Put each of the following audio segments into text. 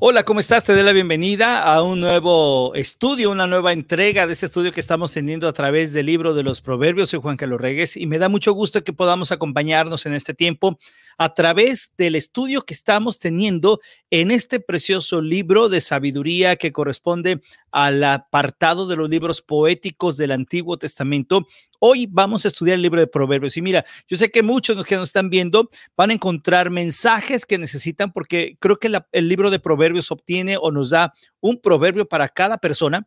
Hola, ¿cómo estás? Te doy la bienvenida a un nuevo estudio, una nueva entrega de este estudio que estamos teniendo a través del libro de los Proverbios. Soy Juan Carlos Regues y me da mucho gusto que podamos acompañarnos en este tiempo a través del estudio que estamos teniendo en este precioso libro de sabiduría que corresponde al apartado de los libros poéticos del Antiguo Testamento. Hoy vamos a estudiar el libro de Proverbios y mira, yo sé que muchos de los que nos están viendo van a encontrar mensajes que necesitan porque creo que el libro de Proverbios obtiene o nos da un proverbio para cada persona.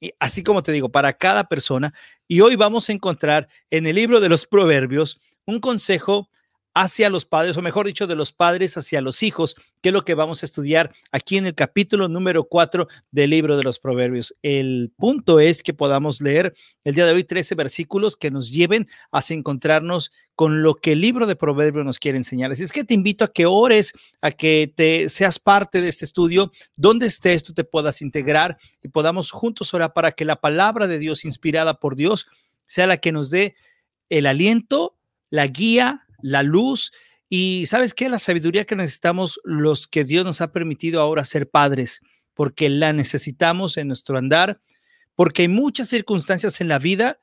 Y así como te digo, para cada persona. Y hoy vamos a encontrar en el libro de los Proverbios un consejo hacia los padres, o mejor dicho, de los padres hacia los hijos, que es lo que vamos a estudiar aquí en el capítulo número 4 del libro de los Proverbios. El punto es que podamos leer el día de hoy 13 versículos que nos lleven a encontrarnos con lo que el libro de Proverbios nos quiere enseñar. Así es que te invito a que ores, a que te seas parte de este estudio, donde estés, tú te puedas integrar y podamos juntos orar para que la palabra de Dios inspirada por Dios sea la que nos dé el aliento, la guía, la luz y sabes qué, la sabiduría que necesitamos los que Dios nos ha permitido ahora ser padres, porque la necesitamos en nuestro andar, porque hay muchas circunstancias en la vida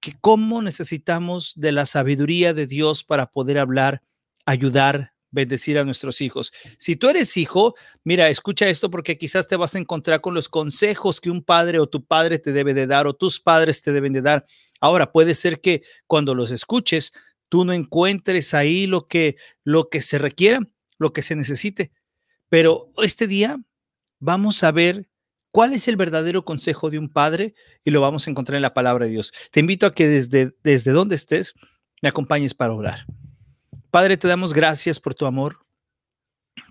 que cómo necesitamos de la sabiduría de Dios para poder hablar, ayudar, bendecir a nuestros hijos. Si tú eres hijo, mira, escucha esto porque quizás te vas a encontrar con los consejos que un padre o tu padre te debe de dar o tus padres te deben de dar. Ahora, puede ser que cuando los escuches tú no encuentres ahí lo que, lo que se requiera, lo que se necesite. Pero este día vamos a ver cuál es el verdadero consejo de un padre y lo vamos a encontrar en la palabra de Dios. Te invito a que desde, desde donde estés me acompañes para orar. Padre, te damos gracias por tu amor.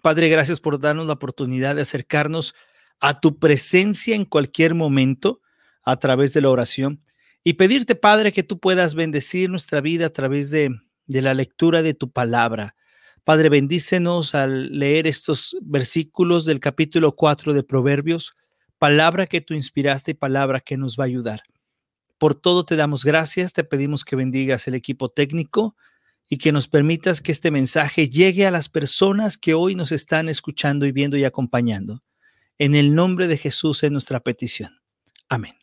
Padre, gracias por darnos la oportunidad de acercarnos a tu presencia en cualquier momento a través de la oración y pedirte, Padre, que tú puedas bendecir nuestra vida a través de, de la lectura de tu palabra. Padre, bendícenos al leer estos versículos del capítulo 4 de Proverbios, palabra que tú inspiraste y palabra que nos va a ayudar. Por todo te damos gracias, te pedimos que bendigas el equipo técnico y que nos permitas que este mensaje llegue a las personas que hoy nos están escuchando y viendo y acompañando. En el nombre de Jesús es nuestra petición. Amén.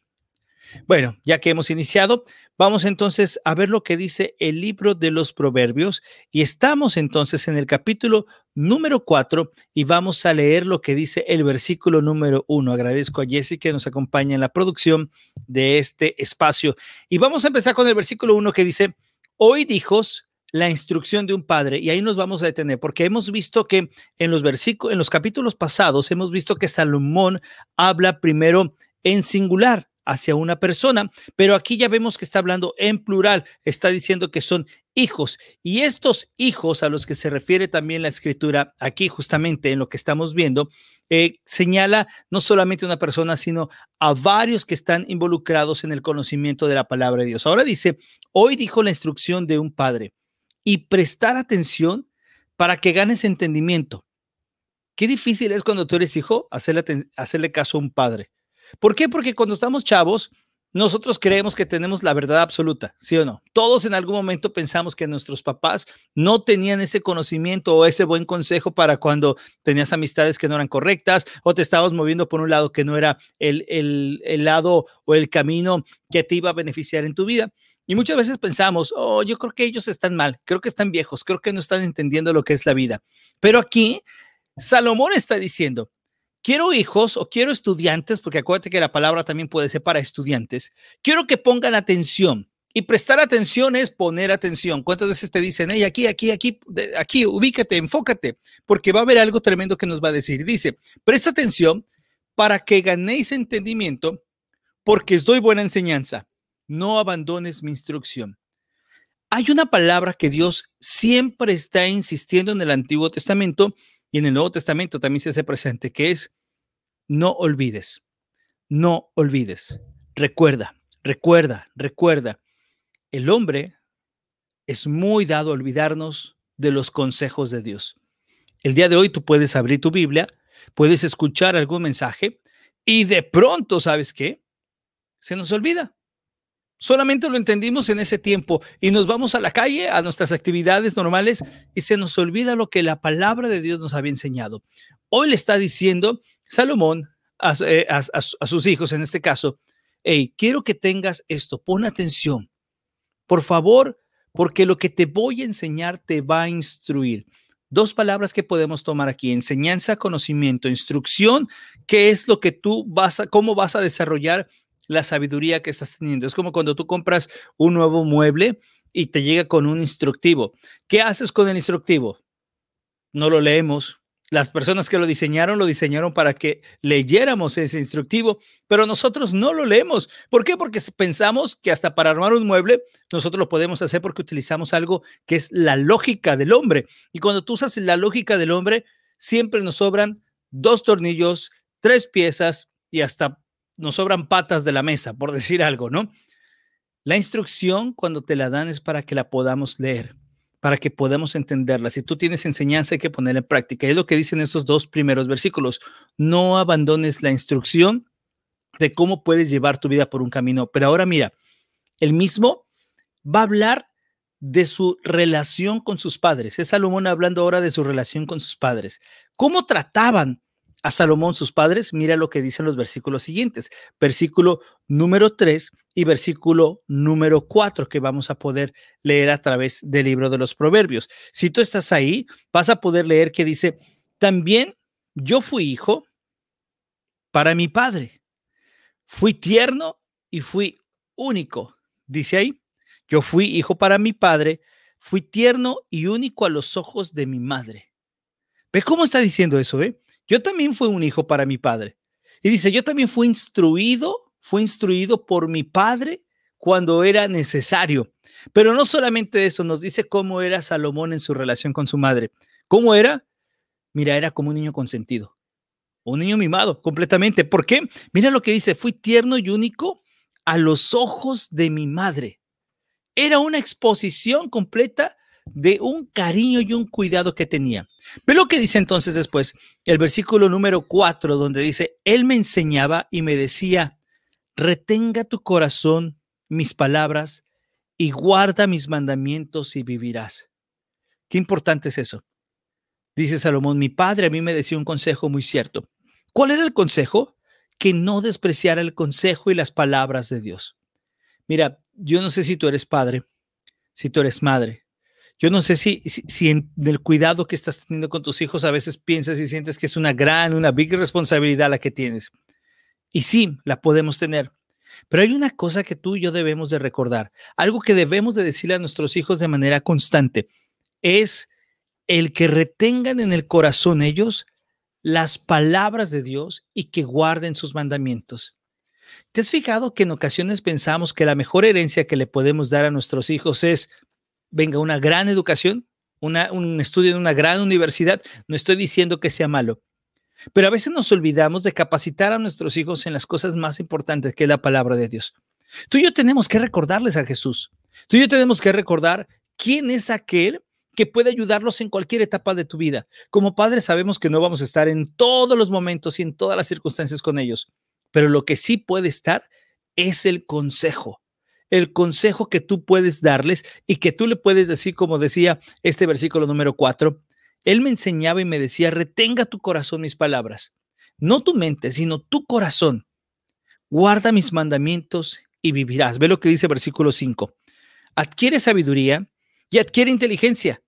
Bueno, ya que hemos iniciado, vamos entonces a ver lo que dice el libro de los proverbios y estamos entonces en el capítulo número 4 y vamos a leer lo que dice el versículo número 1. Agradezco a Jessica que nos acompaña en la producción de este espacio y vamos a empezar con el versículo 1 que dice, hoy hijos la instrucción de un padre y ahí nos vamos a detener porque hemos visto que en los versículos en los capítulos pasados hemos visto que Salomón habla primero en singular hacia una persona, pero aquí ya vemos que está hablando en plural, está diciendo que son hijos y estos hijos a los que se refiere también la escritura aquí justamente en lo que estamos viendo, eh, señala no solamente una persona, sino a varios que están involucrados en el conocimiento de la palabra de Dios. Ahora dice, hoy dijo la instrucción de un padre y prestar atención para que ganes entendimiento. Qué difícil es cuando tú eres hijo hacerle, hacerle caso a un padre. ¿Por qué? Porque cuando estamos chavos, nosotros creemos que tenemos la verdad absoluta, ¿sí o no? Todos en algún momento pensamos que nuestros papás no tenían ese conocimiento o ese buen consejo para cuando tenías amistades que no eran correctas o te estabas moviendo por un lado que no era el, el, el lado o el camino que te iba a beneficiar en tu vida. Y muchas veces pensamos, oh, yo creo que ellos están mal, creo que están viejos, creo que no están entendiendo lo que es la vida. Pero aquí Salomón está diciendo, quiero hijos o quiero estudiantes, porque acuérdate que la palabra también puede ser para estudiantes, quiero que pongan atención. Y prestar atención es poner atención. ¿Cuántas veces te dicen, hey, aquí, aquí, aquí, aquí, ubícate, enfócate, porque va a haber algo tremendo que nos va a decir. Dice, presta atención para que ganéis entendimiento, porque os doy buena enseñanza. No abandones mi instrucción. Hay una palabra que Dios siempre está insistiendo en el Antiguo Testamento y en el Nuevo Testamento también se hace presente, que es no olvides, no olvides. Recuerda, recuerda, recuerda. El hombre es muy dado a olvidarnos de los consejos de Dios. El día de hoy tú puedes abrir tu Biblia, puedes escuchar algún mensaje y de pronto, ¿sabes qué? Se nos olvida. Solamente lo entendimos en ese tiempo y nos vamos a la calle, a nuestras actividades normales y se nos olvida lo que la palabra de Dios nos había enseñado. Hoy le está diciendo Salomón eh, a, sus hijos, en este caso, hey, quiero que tengas esto, pon atención, por favor, porque lo que te voy a enseñar te va a instruir. Dos palabras que podemos tomar aquí, enseñanza, conocimiento, instrucción, qué es lo que tú vas a, cómo vas a desarrollar la sabiduría que estás teniendo. Es como cuando tú compras un nuevo mueble y te llega con un instructivo. ¿Qué haces con el instructivo? No lo leemos, las personas que lo diseñaron lo diseñaron para que leyéramos ese instructivo, pero nosotros no lo leemos. ¿Por qué? Porque pensamos que hasta para armar un mueble nosotros lo podemos hacer porque utilizamos algo que es la lógica del hombre. Y cuando tú usas la lógica del hombre, siempre nos sobran dos tornillos, tres piezas y hasta nos sobran patas de la mesa, por decir algo, ¿no? La instrucción cuando te la dan es para que la podamos leer para que podamos entenderla. Si tú tienes enseñanza, hay que ponerla en práctica. Es lo que dicen estos dos primeros versículos. No abandones la instrucción de cómo puedes llevar tu vida por un camino. Pero ahora mira, el mismo va a hablar de su relación con sus padres. Es Salomón hablando ahora de su relación con sus padres. ¿Cómo trataban a Salomón sus padres? Mira lo que dicen los versículos siguientes. Versículo número 3 y versículo número 4 que vamos a poder leer a través del libro de los proverbios. Si tú estás ahí, vas a poder leer que dice, también yo fui hijo para mi padre. Fui tierno y fui único. Dice ahí, yo fui hijo para mi padre, fui tierno y único a los ojos de mi madre. ¿Ve cómo está diciendo eso? Eh? Yo también fui un hijo para mi padre. Y dice, yo también fui instruido fue instruido por mi padre cuando era necesario. Pero no solamente eso, nos dice cómo era Salomón en su relación con su madre. ¿Cómo era? Mira, era como un niño consentido, un niño mimado completamente. ¿Por qué? Mira lo que dice, fui tierno y único a los ojos de mi madre. Era una exposición completa de un cariño y un cuidado que tenía. Ve lo que dice entonces después el versículo número 4, donde dice, Él me enseñaba y me decía, retenga tu corazón mis palabras y guarda mis mandamientos y vivirás. Qué importante es eso. Dice Salomón, mi padre a mí me decía un consejo muy cierto. ¿Cuál era el consejo? Que no despreciara el consejo y las palabras de Dios. Mira, yo no sé si tú eres padre, si tú eres madre. Yo no sé si, si, en el cuidado que estás teniendo con tus hijos a veces piensas y sientes que es una gran, una big responsabilidad la que tienes. Y sí, la podemos tener. Pero hay una cosa que tú y yo debemos de recordar, algo que debemos de decirle a nuestros hijos de manera constante, es el que retengan en el corazón ellos las palabras de Dios y que guarden sus mandamientos. ¿Te has fijado que en ocasiones pensamos que la mejor herencia que le podemos dar a nuestros hijos es, venga, una gran educación, un estudio en una gran universidad? No estoy diciendo que sea malo, pero a veces nos olvidamos de capacitar a nuestros hijos en las cosas más importantes que es la palabra de Dios. Tú y yo tenemos que recordarles a Jesús. Tú y yo tenemos que recordar quién es aquel que puede ayudarlos en cualquier etapa de tu vida. Como padres sabemos que no vamos a estar en todos los momentos y en todas las circunstancias con ellos, pero lo que sí puede estar es el consejo. El consejo que tú puedes darles y que tú le puedes decir, como decía este versículo número 4, él me enseñaba y me decía, retenga tu corazón mis palabras, no tu mente, sino tu corazón. Guarda mis mandamientos y vivirás. Ve lo que dice versículo 5. Adquiere sabiduría y adquiere inteligencia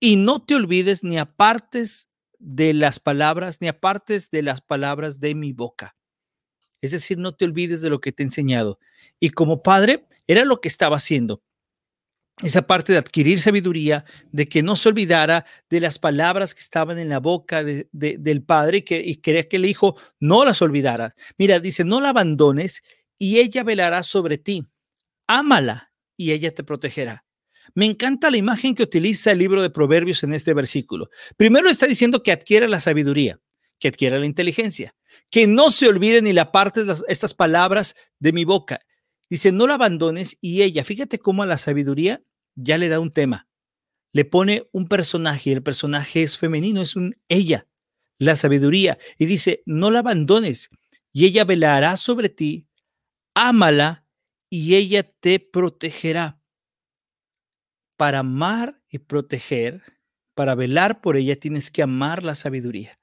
y no te olvides ni apartes de las palabras, ni apartes de las palabras de mi boca. Es decir, no te olvides de lo que te he enseñado. Y como padre, era lo que estaba haciendo esa parte de adquirir sabiduría, de que no se olvidara de las palabras que estaban en la boca del padre y que quería que el hijo no las olvidara. Mira, dice, no la abandones y ella velará sobre ti. Ámala y ella te protegerá. Me encanta la imagen que utiliza el libro de Proverbios en este versículo. Primero está diciendo que adquiera la sabiduría, que adquiera la inteligencia, que no se olvide ni la parte de estas palabras de mi boca. Dice, no la abandones y ella, fíjate cómo a la sabiduría ya le da un tema. Le pone un personaje y el personaje es femenino, es un ella, la sabiduría. Y dice, no la abandones y ella velará sobre ti, ámala y ella te protegerá. Para amar y proteger, para velar por ella tienes que amar la sabiduría.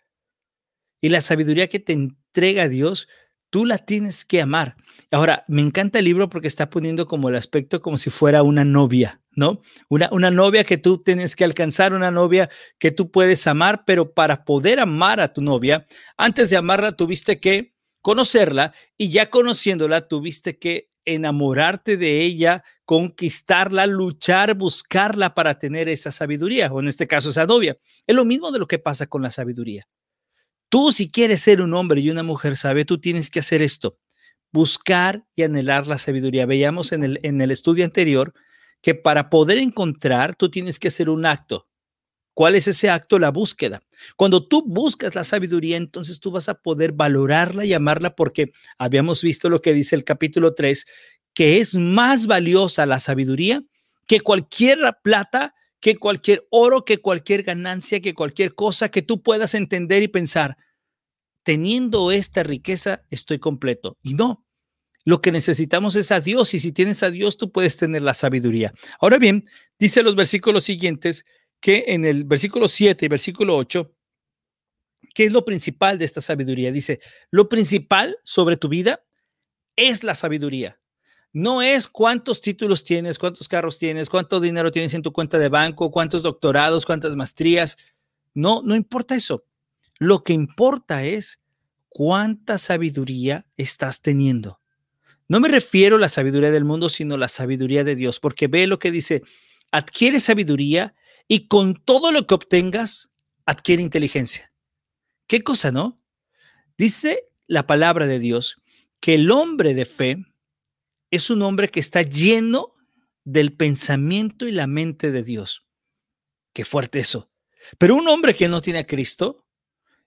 Y la sabiduría que te entrega Dios, tú la tienes que amar. Ahora, me encanta el libro porque está poniendo como el aspecto como si fuera una novia, ¿no? Una, una novia que tú tienes que alcanzar, una novia que tú puedes amar, pero para poder amar a tu novia, antes de amarla tuviste que conocerla y ya conociéndola tuviste que enamorarte de ella, conquistarla, luchar, buscarla para tener esa sabiduría, o en este caso esa novia. Es lo mismo de lo que pasa con la sabiduría. Tú si quieres ser un hombre y una mujer sabia, tú tienes que hacer esto, buscar y anhelar la sabiduría. Veíamos en el, en el estudio anterior que para poder encontrar, tú tienes que hacer un acto. ¿Cuál es ese acto? La búsqueda. Cuando tú buscas la sabiduría, entonces tú vas a poder valorarla y amarla porque habíamos visto lo que dice el capítulo 3, que es más valiosa la sabiduría que cualquier plata, que cualquier oro, que cualquier ganancia, que cualquier cosa que tú puedas entender y pensar. Teniendo esta riqueza, estoy completo. Y no, lo que necesitamos es a Dios y si tienes a Dios, tú puedes tener la sabiduría. Ahora bien, dice los versículos siguientes, que en el versículo 7 y versículo 8, ¿qué es lo principal de esta sabiduría? Dice, lo principal sobre tu vida es la sabiduría. No es cuántos títulos tienes, cuántos carros tienes, cuánto dinero tienes en tu cuenta de banco, cuántos doctorados, cuántas maestrías. No, no importa eso. Lo que importa es cuánta sabiduría estás teniendo. No me refiero a la sabiduría del mundo, sino a la sabiduría de Dios, porque ve lo que dice, adquiere sabiduría y con todo lo que obtengas, adquiere inteligencia. ¿Qué cosa, no? Dice la palabra de Dios que el hombre de fe es un hombre que está lleno del pensamiento y la mente de Dios. Qué fuerte eso. Pero un hombre que no tiene a Cristo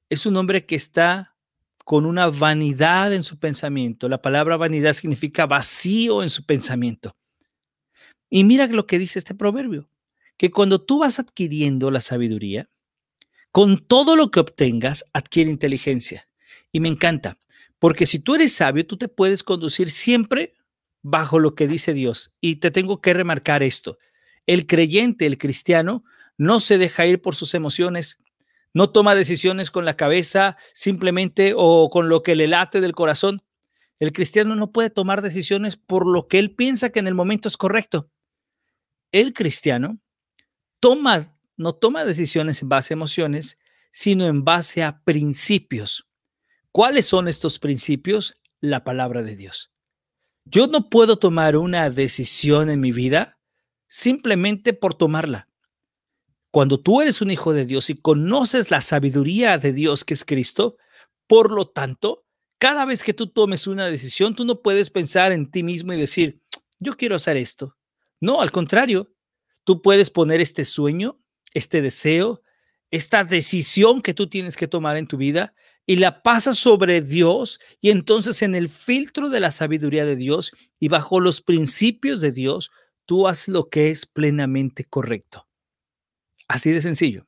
es un hombre que está con una vanidad en su pensamiento. La palabra vanidad significa vacío en su pensamiento. Y mira lo que dice este proverbio que cuando tú vas adquiriendo la sabiduría, con todo lo que obtengas, adquiere inteligencia. Y me encanta, porque si tú eres sabio, tú te puedes conducir siempre bajo lo que dice Dios. Y te tengo que remarcar esto. El creyente, el cristiano, no se deja ir por sus emociones, no toma decisiones con la cabeza simplemente o con lo que le late del corazón. El cristiano no puede tomar decisiones por lo que él piensa que en el momento es correcto. El cristiano toma, no toma decisiones en base a emociones, sino en base a principios. ¿Cuáles son estos principios? La palabra de Dios. Yo no puedo tomar una decisión en mi vida simplemente por tomarla. Cuando tú eres un hijo de Dios y conoces la sabiduría de Dios que es Cristo, por lo tanto, cada vez que tú tomes una decisión, tú no puedes pensar en ti mismo y decir, yo quiero hacer esto. No, al contrario, tú puedes poner este sueño, este deseo, esta decisión que tú tienes que tomar en tu vida y la pasas sobre Dios y entonces en el filtro de la sabiduría de Dios y bajo los principios de Dios, tú haces lo que es plenamente correcto. Así de sencillo.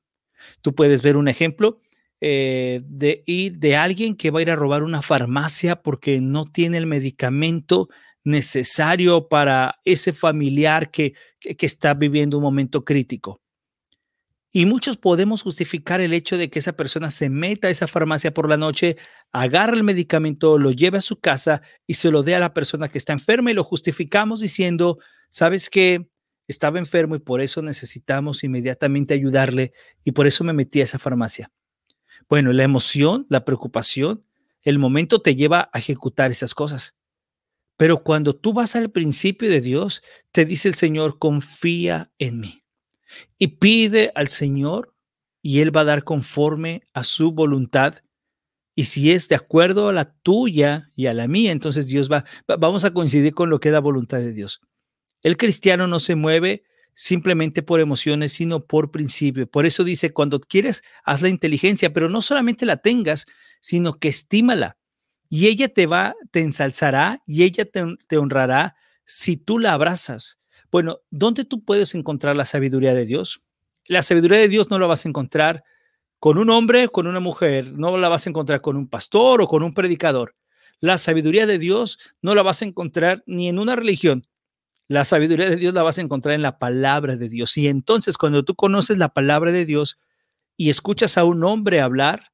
Tú puedes ver un ejemplo eh, de, de alguien que va a ir a robar una farmacia porque no tiene el medicamento necesario para ese familiar que, que, está viviendo un momento crítico. Y muchos podemos justificar el hecho de que esa persona se meta a esa farmacia por la noche, agarre el medicamento, lo lleve a su casa y se lo dé a la persona que está enferma y lo justificamos diciendo, sabes que estaba enfermo y por eso necesitamos inmediatamente ayudarle y por eso me metí a esa farmacia. Bueno, la emoción, la preocupación, el momento te lleva a ejecutar esas cosas. Pero cuando tú vas al principio de Dios, te dice el Señor, confía en mí. Y pide al Señor y Él va a dar conforme a su voluntad. Y si es de acuerdo a la tuya y a la mía, entonces Dios va, vamos a coincidir con lo que da voluntad de Dios. El cristiano no se mueve simplemente por emociones, sino por principio. Por eso dice, cuando quieres, haz la inteligencia, pero no solamente la tengas, sino que estímala y ella te va, te ensalzará y ella te, honrará si tú la abrazas. Bueno, ¿dónde tú puedes encontrar la sabiduría de Dios? La sabiduría de Dios no la vas a encontrar con un hombre, con una mujer, no la vas a encontrar con un pastor o con un predicador. La sabiduría de Dios no la vas a encontrar ni en una religión. La sabiduría de Dios la vas a encontrar en la palabra de Dios. Y entonces cuando tú conoces la palabra de Dios y escuchas a un hombre hablar,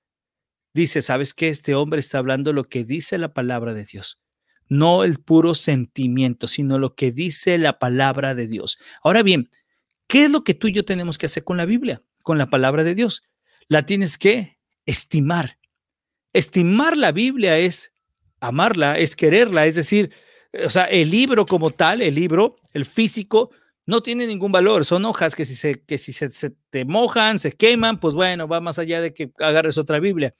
dice, ¿sabes qué? Este hombre está hablando lo que dice la palabra de Dios. No el puro sentimiento, sino lo que dice la palabra de Dios. Ahora bien, ¿qué es lo que tú y yo tenemos que hacer con la Biblia, con la palabra de Dios? La tienes que estimar. Estimar la Biblia es amarla, es quererla, es decir, o sea, el libro como tal, el libro, el físico, no tiene ningún valor. Son hojas que si, se, que si se, te mojan, se queman, pues bueno, va más allá de que agarres otra Biblia.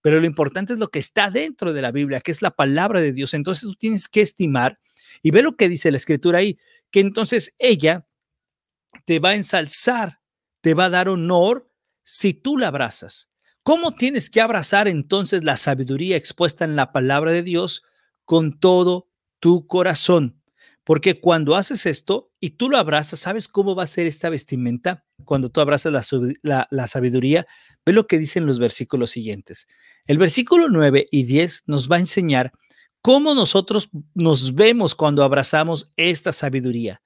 Pero lo importante es lo que está dentro de la Biblia, que es la palabra de Dios. Entonces tú tienes que estimar y ve lo que dice la escritura ahí, que entonces ella te va a ensalzar, te va a dar honor si tú la abrazas. ¿Cómo tienes que abrazar entonces la sabiduría expuesta en la palabra de Dios? Con todo tu corazón. Porque cuando haces esto y tú lo abrazas, ¿sabes cómo va a ser esta vestimenta? Cuando tú abrazas la, sabiduría, ve lo que dicen los versículos siguientes. El versículo 9 y 10 nos va a enseñar cómo nosotros nos vemos cuando abrazamos esta sabiduría.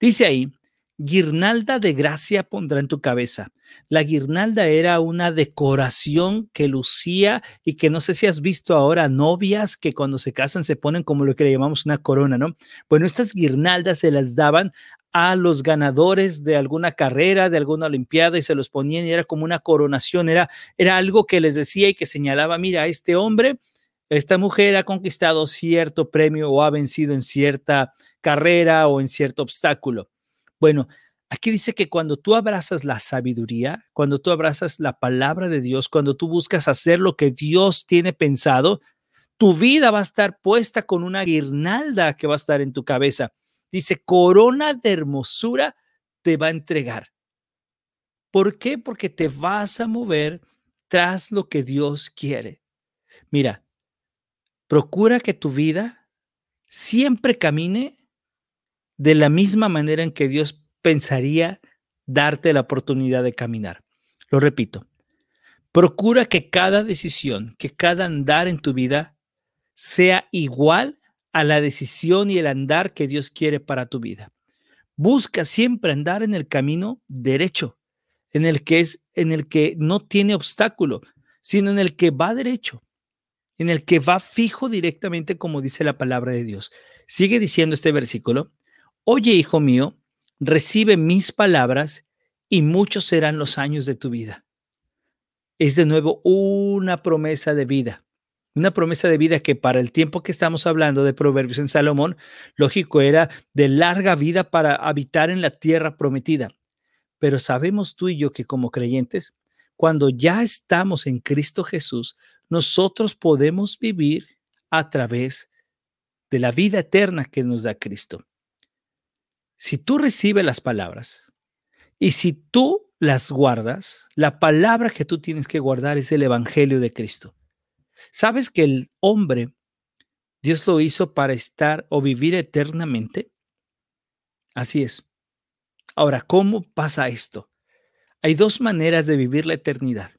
Dice ahí, guirnalda de gracia pondrá en tu cabeza. La guirnalda era una decoración que lucía y que no sé si has visto ahora novias que cuando se casan se ponen como lo que le llamamos una corona, ¿no? Bueno, estas guirnaldas se las daban a los ganadores de alguna carrera, de alguna olimpiada y se los ponían y era como una coronación, era, era algo que les decía y que señalaba, mira, este hombre, esta mujer ha conquistado cierto premio o ha vencido en cierta carrera o en cierto obstáculo. Bueno, aquí dice que cuando tú abrazas la sabiduría, cuando tú abrazas la palabra de Dios, cuando tú buscas hacer lo que Dios tiene pensado, tu vida va a estar puesta con una guirnalda que va a estar en tu cabeza. Dice, corona de hermosura te va a entregar. ¿Por qué? Porque te vas a mover tras lo que Dios quiere. Mira, procura que tu vida siempre camine de la misma manera en que Dios pensaría darte la oportunidad de caminar. Lo repito, procura que cada decisión, que cada andar en tu vida sea igual a la decisión y el andar que Dios quiere para tu vida. Busca siempre andar en el camino derecho, en el que es en el que no tiene obstáculo, sino en el que va derecho, en el que va fijo directamente como dice la palabra de Dios. Sigue diciendo este versículo, Oye, hijo mío, recibe mis palabras y muchos serán los años de tu vida. Es de nuevo una promesa de vida, una promesa de vida que para el tiempo que estamos hablando de Proverbios en Salomón, lógico era de larga vida para habitar en la tierra prometida. Pero sabemos tú y yo que como creyentes, cuando ya estamos en Cristo Jesús, nosotros podemos vivir a través de la vida eterna que nos da Cristo si tú recibes las palabras y si tú las guardas, la palabra que tú tienes que guardar es el Evangelio de Cristo. ¿Sabes que el hombre, Dios lo hizo para estar o vivir eternamente? Así es. Ahora, ¿cómo pasa esto? Hay dos maneras de vivir la eternidad.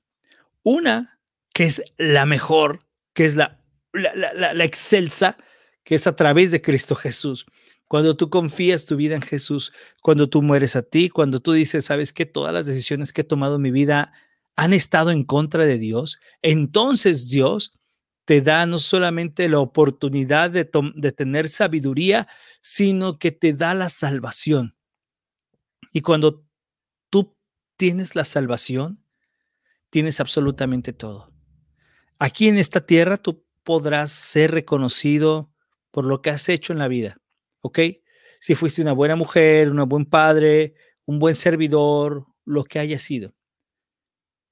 Una, que es la mejor, que es la, la, la excelsa, que es a través de Cristo Jesús cuando tú confías tu vida en Jesús, cuando tú mueres a ti, cuando tú dices, sabes que todas las decisiones que he tomado en mi vida han estado en contra de Dios, entonces Dios te da no solamente la oportunidad de, de tener sabiduría, sino que te da la salvación. Y cuando tú tienes la salvación, tienes absolutamente todo. Aquí en esta tierra tú podrás ser reconocido por lo que has hecho en la vida. ¿Ok? Si fuiste una buena mujer, un buen padre, un buen servidor, lo que haya sido.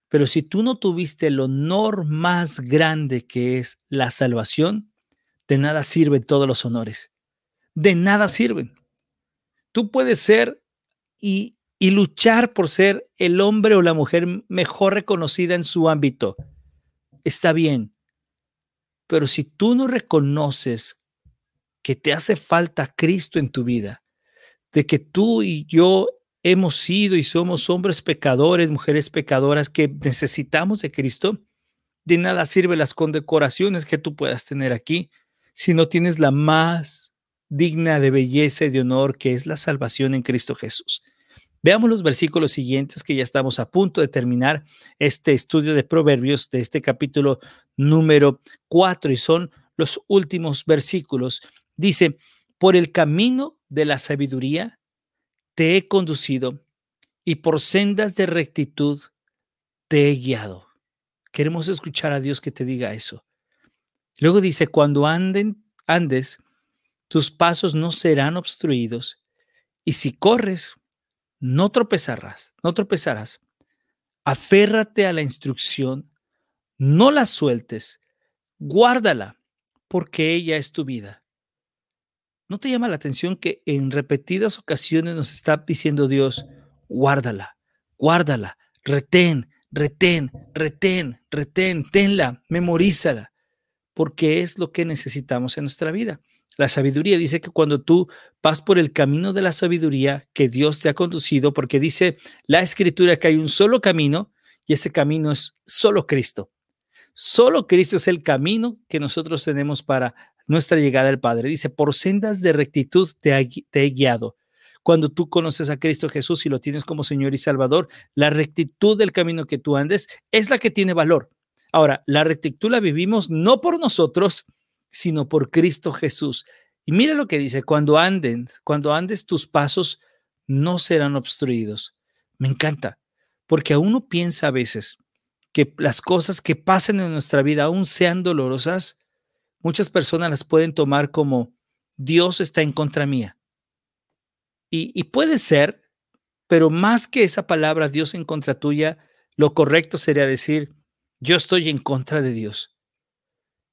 Pero si tú no tuviste el honor más grande que es la salvación, de nada sirven todos los honores. De nada sirven. Tú puedes ser y, y luchar por ser el hombre o la mujer mejor reconocida en su ámbito. Está bien. Pero si tú no reconoces que te hace falta Cristo en tu vida, de que tú y yo hemos sido y somos hombres pecadores, mujeres pecadoras que necesitamos de Cristo, de nada sirven las condecoraciones que tú puedas tener aquí si no tienes la más digna de belleza y de honor que es la salvación en Cristo Jesús. Veamos los versículos siguientes que ya estamos a punto de terminar este estudio de Proverbios de este capítulo número 4 y son los últimos versículos. Dice, por el camino de la sabiduría te he conducido y por sendas de rectitud te he guiado. Queremos escuchar a Dios que te diga eso. Luego dice, cuando anden, andes, tus pasos no serán obstruidos y si corres, no tropezarás, no tropezarás. Aférrate a la instrucción, no la sueltes, guárdala, porque ella es tu vida. ¿No te llama la atención que en repetidas ocasiones nos está diciendo Dios, guárdala, guárdala, retén, retén, retén, retén, tenla, memorízala, porque es lo que necesitamos en nuestra vida. La sabiduría dice que cuando tú vas por el camino de la sabiduría que Dios te ha conducido, porque dice la escritura que hay un solo camino y ese camino es solo Cristo. Solo Cristo es el camino que nosotros tenemos para nuestra llegada al Padre. Dice, por sendas de rectitud te, he guiado. Cuando tú conoces a Cristo Jesús y lo tienes como Señor y Salvador, la rectitud del camino que tú andes es la que tiene valor. Ahora, la rectitud la vivimos no por nosotros, sino por Cristo Jesús. Y mira lo que dice, cuando anden, cuando andes tus pasos no serán obstruidos. Me encanta, porque a uno piensa a veces que las cosas que pasen en nuestra vida, aún sean dolorosas, muchas personas las pueden tomar como Dios está en contra mía. Y, y puede ser, pero más que esa palabra Dios en contra tuya, lo correcto sería decir, yo estoy en contra de Dios.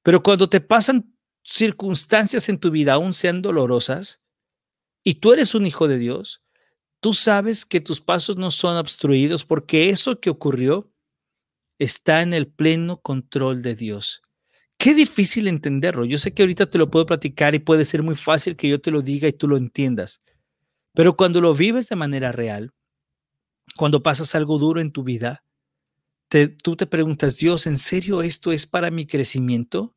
Pero cuando te pasan circunstancias en tu vida, aún sean dolorosas, y tú eres un hijo de Dios, tú sabes que tus pasos no son obstruidos porque eso que ocurrió está en el pleno control de Dios. Qué difícil entenderlo. Yo sé que ahorita te lo puedo platicar y puede ser muy fácil que yo te lo diga y tú lo entiendas. Pero cuando lo vives de manera real, cuando pasas algo duro en tu vida, tú te preguntas, Dios, ¿en serio esto es para mi crecimiento?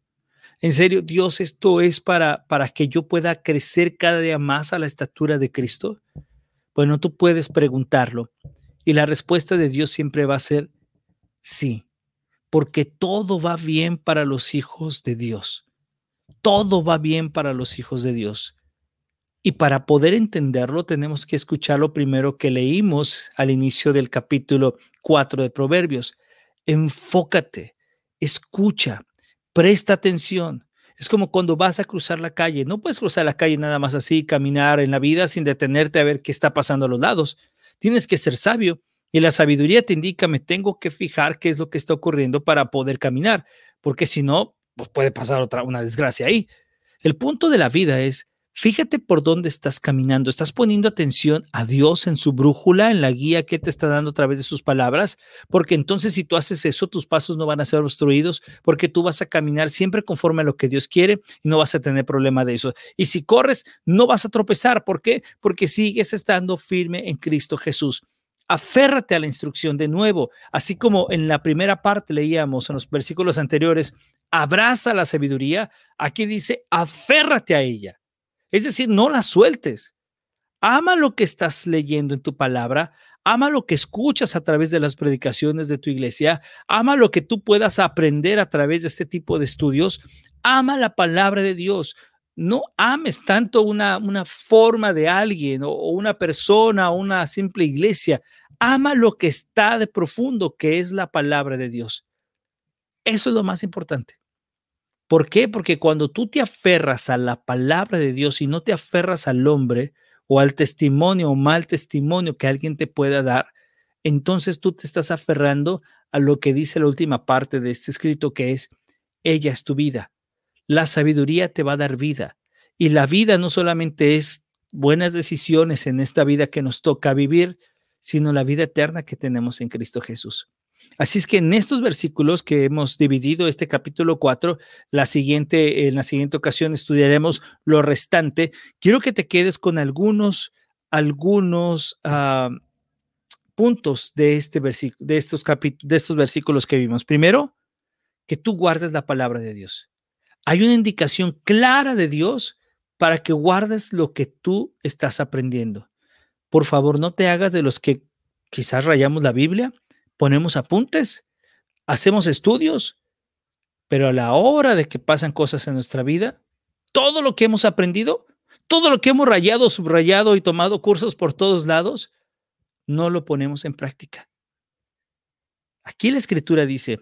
¿En serio, Dios, esto es para, para que yo pueda crecer cada día más a la estatura de Cristo? Bueno, tú puedes preguntarlo y la respuesta de Dios siempre va a ser sí, porque todo va bien para los hijos de Dios. Todo va bien para los hijos de Dios. Y para poder entenderlo tenemos que escuchar lo primero que leímos al inicio del capítulo 4 de Proverbios. Enfócate, escucha, presta atención. Es como cuando vas a cruzar la calle. No puedes cruzar la calle nada más así, caminar en la vida sin detenerte a ver qué está pasando a los lados. Tienes que ser sabio. Y la sabiduría te indica, me tengo que fijar qué es lo que está ocurriendo para poder caminar, porque si no, pues puede pasar otra, una desgracia ahí. El punto de la vida es Fíjate por dónde estás caminando. ¿Estás poniendo atención a Dios en su brújula, en la guía que te está dando a través de sus palabras? Porque entonces si tú haces eso, tus pasos no van a ser obstruidos porque tú vas a caminar siempre conforme a lo que Dios quiere y no vas a tener problema de eso. Y si corres, no vas a tropezar. ¿Por qué? Porque sigues estando firme en Cristo Jesús. Aférrate a la instrucción de nuevo, así como en la primera parte leíamos en los versículos anteriores, abraza la sabiduría, aquí dice, aférrate a ella. Es decir, no la sueltes. Ama lo que estás leyendo en tu palabra, ama lo que escuchas a través de las predicaciones de tu iglesia, ama lo que tú puedas aprender a través de este tipo de estudios, ama la palabra de Dios. No ames tanto una, una forma de alguien o, una persona o una simple iglesia. Ama lo que está de profundo, que es la palabra de Dios. Eso es lo más importante. ¿Por qué? Porque cuando tú te aferras a la palabra de Dios y no te aferras al hombre o al testimonio o mal testimonio que alguien te pueda dar, entonces tú te estás aferrando a lo que dice la última parte de este escrito, que es, ella es tu vida. La sabiduría te va a dar vida. Y la vida no solamente es buenas decisiones en esta vida que nos toca vivir, sino la vida eterna que tenemos en Cristo Jesús. Así es que en estos versículos que hemos dividido este capítulo 4, la siguiente, en la siguiente ocasión estudiaremos lo restante. Quiero que te quedes con algunos, algunos ah, puntos de, este de, estos de estos versículos que vimos. Primero, que tú guardes la palabra de Dios. Hay una indicación clara de Dios para que guardes lo que tú estás aprendiendo. Por favor, no te hagas de los que quizás rayamos la Biblia, ponemos apuntes, hacemos estudios, pero a la hora de que pasan cosas en nuestra vida, todo lo que hemos aprendido, todo lo que hemos rayado, subrayado y tomado cursos por todos lados, no lo ponemos en práctica. Aquí la escritura dice,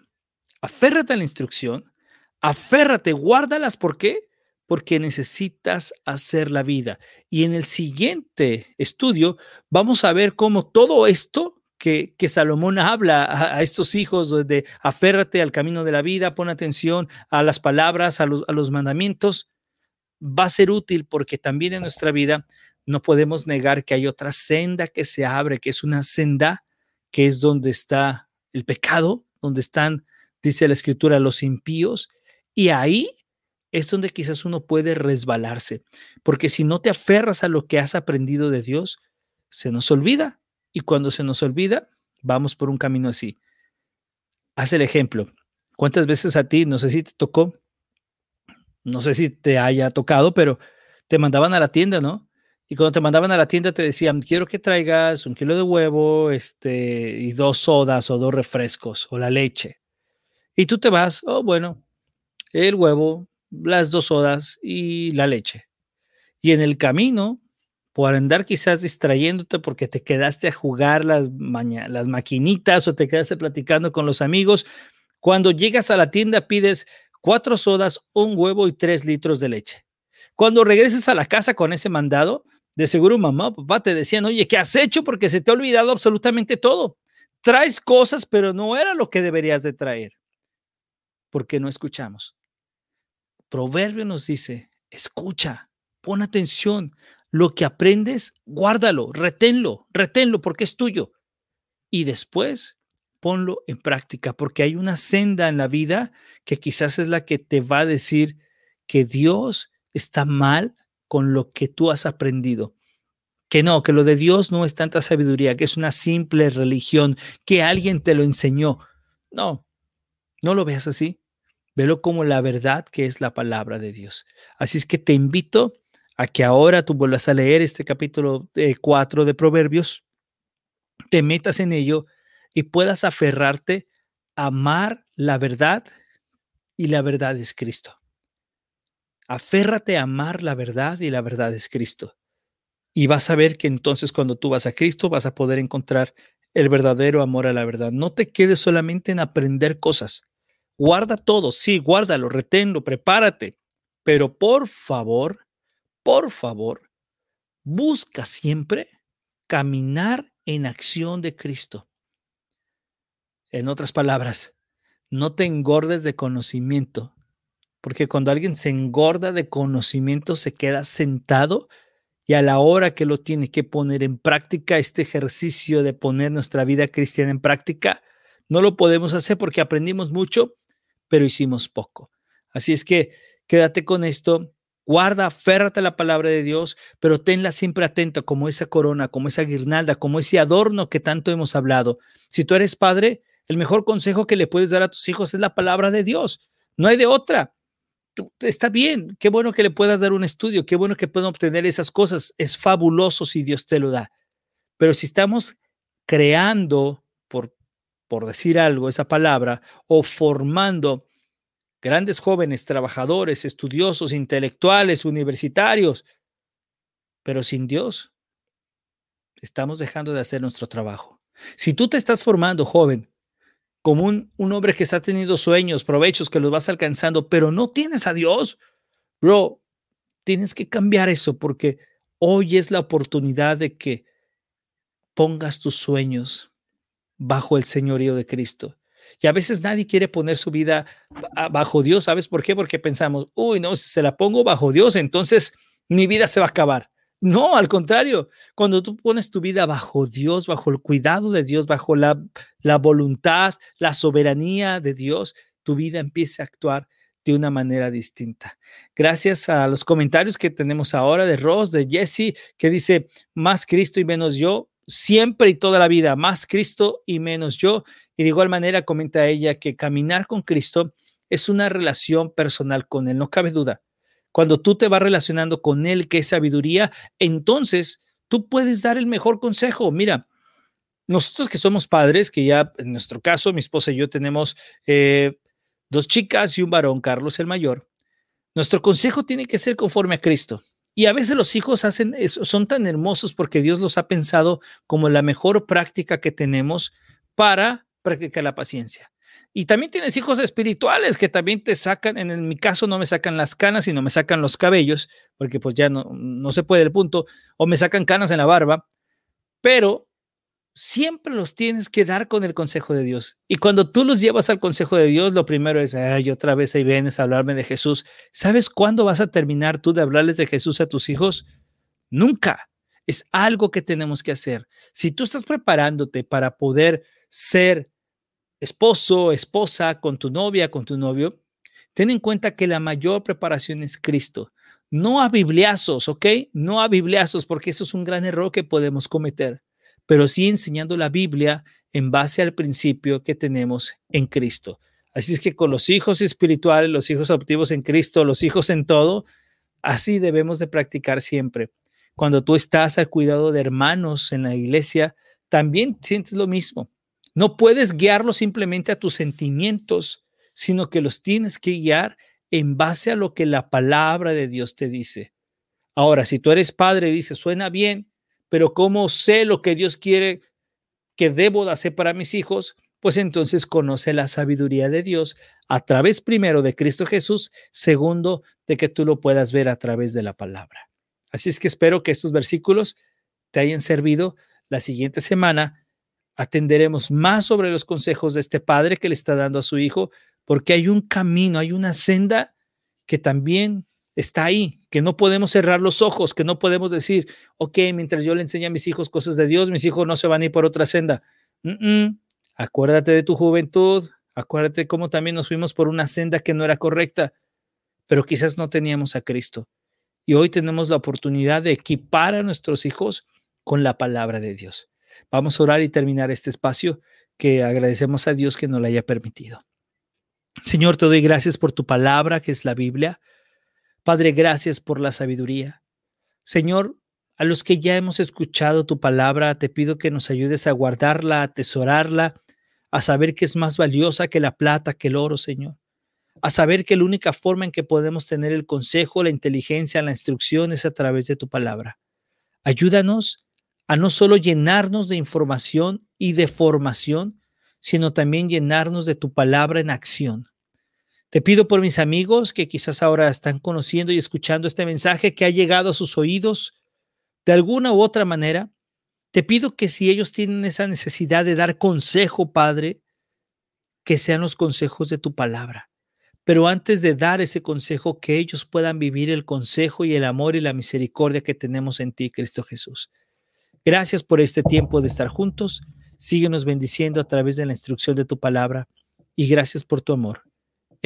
aférrate a la instrucción, aférrate, guárdalas, ¿por qué? Porque necesitas hacer la vida. Y en el siguiente estudio vamos a ver cómo todo esto que, que Salomón habla a, estos hijos de aférrate al camino de la vida, pon atención a las palabras, a los, a los mandamientos, va a ser útil porque también en nuestra vida no podemos negar que hay otra senda que se abre, que es una senda que es donde está el pecado, donde están, dice la escritura, los impíos, y ahí es donde quizás uno puede resbalarse, porque si no te aferras a lo que has aprendido de Dios, se nos olvida, y cuando se nos olvida, vamos por un camino así. Haz el ejemplo. ¿Cuántas veces a ti, no sé si te tocó, no sé si te haya tocado, pero te mandaban a la tienda, ¿no? Y cuando te mandaban a la tienda te decían, quiero que traigas un kilo de huevo este, y dos sodas o dos refrescos o la leche. Y tú te vas, oh, bueno, el huevo, las dos sodas y la leche. Y en el camino, por andar quizás distrayéndote porque te quedaste a jugar las, las maquinitas o te quedaste platicando con los amigos, cuando llegas a la tienda pides cuatro sodas, un huevo y tres litros de leche. Cuando regreses a la casa con ese mandado, de seguro mamá o papá te decían, oye, ¿qué has hecho? Porque se te ha olvidado absolutamente todo. Traes cosas, pero no era lo que deberías de traer. Porque no escuchamos. Proverbio nos dice, escucha, pon atención. Lo que aprendes, guárdalo, reténlo, reténlo porque es tuyo. Y después ponlo en práctica, porque hay una senda en la vida que quizás es la que te va a decir que Dios está mal con lo que tú has aprendido. Que no, que lo de Dios no es tanta sabiduría, que es una simple religión, que alguien te lo enseñó. No, no lo veas así. Velo como la verdad que es la palabra de Dios. Así es que te invito a que ahora tú vuelvas a leer este capítulo 4 de Proverbios, te metas en ello y puedas aferrarte a amar la verdad y la verdad es Cristo. Aférrate a amar la verdad y la verdad es Cristo. Y vas a ver que entonces cuando tú vas a Cristo vas a poder encontrar el verdadero amor a la verdad. No te quedes solamente en aprender cosas. Guarda todo, sí, guárdalo, reténlo, prepárate. Pero por favor, por favor, busca siempre caminar en acción de Cristo. En otras palabras, no te engordes de conocimiento, porque cuando alguien se engorda de conocimiento, se queda sentado y a la hora que lo tiene que poner en práctica, este ejercicio de poner nuestra vida cristiana en práctica, no lo podemos hacer porque aprendimos mucho, pero hicimos poco. Así es que quédate con esto, guarda, aférrate a la palabra de Dios, pero tenla siempre atenta como esa corona, como esa guirnalda, como ese adorno que tanto hemos hablado. Si tú eres padre, el mejor consejo que le puedes dar a tus hijos es la palabra de Dios. No hay de otra está bien, qué bueno que le puedas dar un estudio, qué bueno que puedan obtener esas cosas, es fabuloso si Dios te lo da. Pero si estamos creando, por, por decir algo, esa palabra, o formando grandes jóvenes, trabajadores, estudiosos, intelectuales, universitarios, pero sin Dios, estamos dejando de hacer nuestro trabajo. Si tú te estás formando, joven, como un, hombre que está teniendo sueños, provechos, que los vas alcanzando, pero no tienes a Dios, bro, tienes que cambiar eso porque hoy es la oportunidad de que pongas tus sueños bajo el señorío de Cristo. Y a veces nadie quiere poner su vida bajo Dios. ¿Sabes por qué? Porque pensamos, uy, no, si se la pongo bajo Dios, entonces mi vida se va a acabar. No, al contrario, cuando tú pones tu vida bajo Dios, bajo el cuidado de Dios, bajo la, la voluntad, la soberanía de Dios, tu vida empieza a actuar de una manera distinta. Gracias a los comentarios que tenemos ahora de Ross, de Jesse, que dice, más Cristo y menos yo, siempre y toda la vida, más Cristo y menos yo. Y de igual manera comenta ella que caminar con Cristo es una relación personal con Él, no cabe duda. Cuando tú te vas relacionando con Él, que es sabiduría, entonces tú puedes dar el mejor consejo. Mira, nosotros que somos padres, que ya en nuestro caso, mi esposa y yo tenemos eh, dos chicas y un varón, Carlos el mayor, nuestro consejo tiene que ser conforme a Cristo. Y a veces los hijos hacen son tan hermosos porque Dios los ha pensado como la mejor práctica que tenemos para practicar la paciencia. Y también tienes hijos espirituales que también te sacan, en, mi caso no me sacan las canas, sino me sacan los cabellos, porque pues ya no, no se puede el punto, o me sacan canas en la barba, pero siempre los tienes que dar con el consejo de Dios. Y cuando tú los llevas al consejo de Dios, lo primero es, ay, otra vez ahí vienes a hablarme de Jesús. ¿Sabes cuándo vas a terminar tú de hablarles de Jesús a tus hijos? Nunca. Es algo que tenemos que hacer. Si tú estás preparándote para poder ser esposo, esposa con tu novia, con tu novio, ten en cuenta que la mayor preparación es Cristo. No a bibliazos, ¿ok? No a bibliazos, porque eso es un gran error que podemos cometer pero sí enseñando la Biblia en base al principio que tenemos en Cristo. Así es que con los hijos espirituales, los hijos adoptivos en Cristo, los hijos en todo, así debemos de practicar siempre. Cuando tú estás al cuidado de hermanos en la iglesia, también sientes lo mismo. No puedes guiarlos simplemente a tus sentimientos, sino que los tienes que guiar en base a lo que la palabra de Dios te dice. Ahora, si tú eres padre y dices, suena bien, pero ¿cómo sé lo que Dios quiere que debo de hacer para mis hijos? Pues entonces conoce la sabiduría de Dios a través primero de Cristo Jesús, segundo de que tú lo puedas ver a través de la palabra. Así es que espero que estos versículos te hayan servido. La siguiente semana atenderemos más sobre los consejos de este padre que le está dando a su hijo, porque hay un camino, hay una senda que también está ahí, que no podemos cerrar los ojos, que no podemos decir, ok, mientras yo le enseño a mis hijos cosas de Dios, mis hijos no se van a ir por otra senda. Acuérdate de tu juventud, acuérdate cómo también nos fuimos por una senda que no era correcta, pero quizás no teníamos a Cristo. Y hoy tenemos la oportunidad de equipar a nuestros hijos con la palabra de Dios. Vamos a orar y terminar este espacio que agradecemos a Dios que nos lo haya permitido. Señor, te doy gracias por tu palabra, que es la Biblia. Padre, gracias por la sabiduría. Señor, a los que ya hemos escuchado tu palabra, te pido que nos ayudes a guardarla, a atesorarla, a saber que es más valiosa que la plata, que el oro, Señor. A saber que la única forma en que podemos tener el consejo, la inteligencia, la instrucción es a través de tu palabra. Ayúdanos a no solo llenarnos de información y de formación, sino también llenarnos de tu palabra en acción. Te pido por mis amigos que quizás ahora están conociendo y escuchando este mensaje que ha llegado a sus oídos de alguna u otra manera. Te pido que si ellos tienen esa necesidad de dar consejo, Padre, que sean los consejos de tu palabra. Pero antes de dar ese consejo, que ellos puedan vivir el consejo y el amor y la misericordia que tenemos en ti, Cristo Jesús. Gracias por este tiempo de estar juntos. Síguenos bendiciendo a través de la instrucción de tu palabra y gracias por tu amor.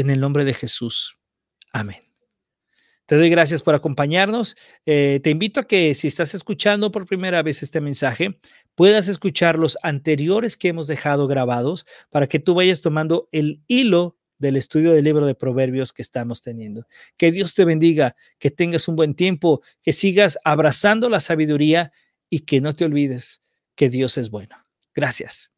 En el nombre de Jesús. Amén. Te doy gracias por acompañarnos. Eh, te invito a que si estás escuchando por primera vez este mensaje, puedas escuchar los anteriores que hemos dejado grabados para que tú vayas tomando el hilo del estudio del libro de Proverbios que estamos teniendo. Que Dios te bendiga, que tengas un buen tiempo, que sigas abrazando la sabiduría y que no te olvides que Dios es bueno. Gracias.